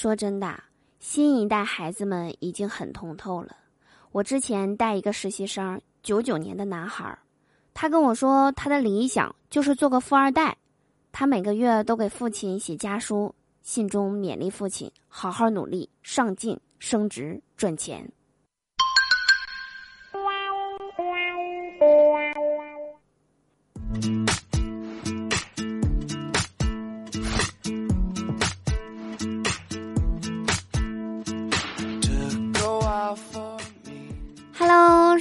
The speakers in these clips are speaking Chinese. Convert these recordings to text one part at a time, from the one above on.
说真的，新一代孩子们已经很通透了。我之前带一个实习生，九九年的男孩儿，他跟我说他的理想就是做个富二代。他每个月都给父亲写家书，信中勉励父亲好好努力、上进、升职、赚钱。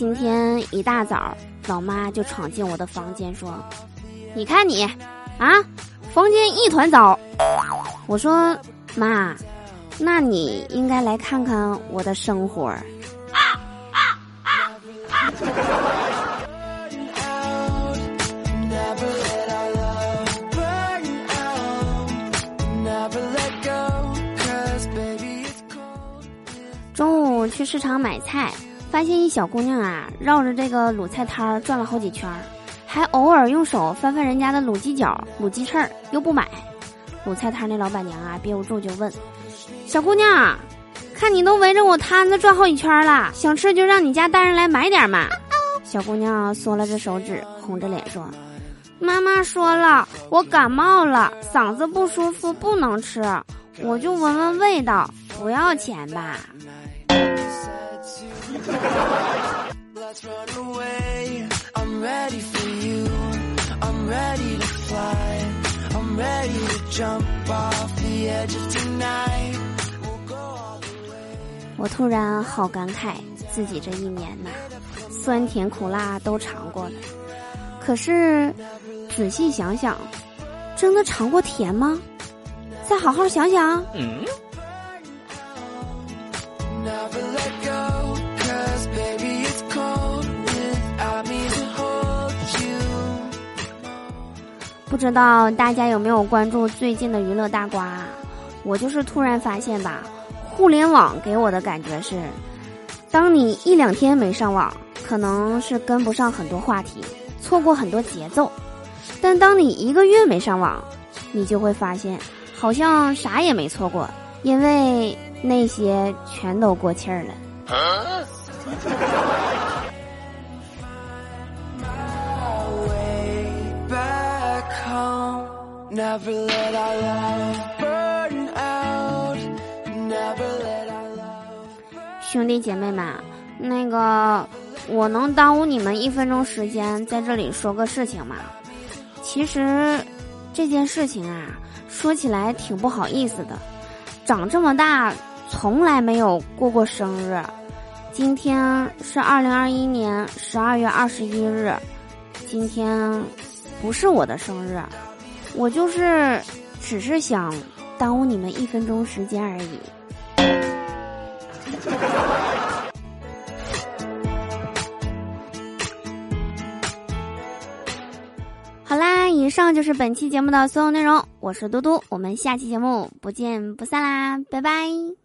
今天一大早。老妈就闯进我的房间说：“你看你，啊，房间一团糟。”我说：“妈，那你应该来看看我的生活。”啊啊啊中午去市场买菜。发现一小姑娘啊，绕着这个卤菜摊儿转了好几圈儿，还偶尔用手翻翻人家的卤鸡脚、卤鸡翅儿，又不买。卤菜摊那老板娘啊，憋不住就问：“小姑娘，看你都围着我摊子转好几圈了，想吃就让你家大人来买点嘛。”小姑娘缩了着手指，红着脸说：“妈妈说了，我感冒了，嗓子不舒服，不能吃，我就闻闻味道，不要钱吧。”我突然好感慨，自己这一年呐，酸甜苦辣都尝过了。可是仔细想想，真的尝过甜吗？再好好想想。嗯。不知道大家有没有关注最近的娱乐大瓜？我就是突然发现吧，互联网给我的感觉是，当你一两天没上网，可能是跟不上很多话题，错过很多节奏；但当你一个月没上网，你就会发现，好像啥也没错过，因为那些全都过气儿了。never let alone burn out never let alone 兄弟姐妹们，那个，我能耽误你们一分钟时间，在这里说个事情吗？其实，这件事情啊，说起来挺不好意思的。长这么大，从来没有过过生日。今天是二零二一年十二月二十一日，今天不是我的生日。我就是，只是想耽误你们一分钟时间而已。好啦，以上就是本期节目的所有内容。我是嘟嘟，我们下期节目不见不散啦，拜拜。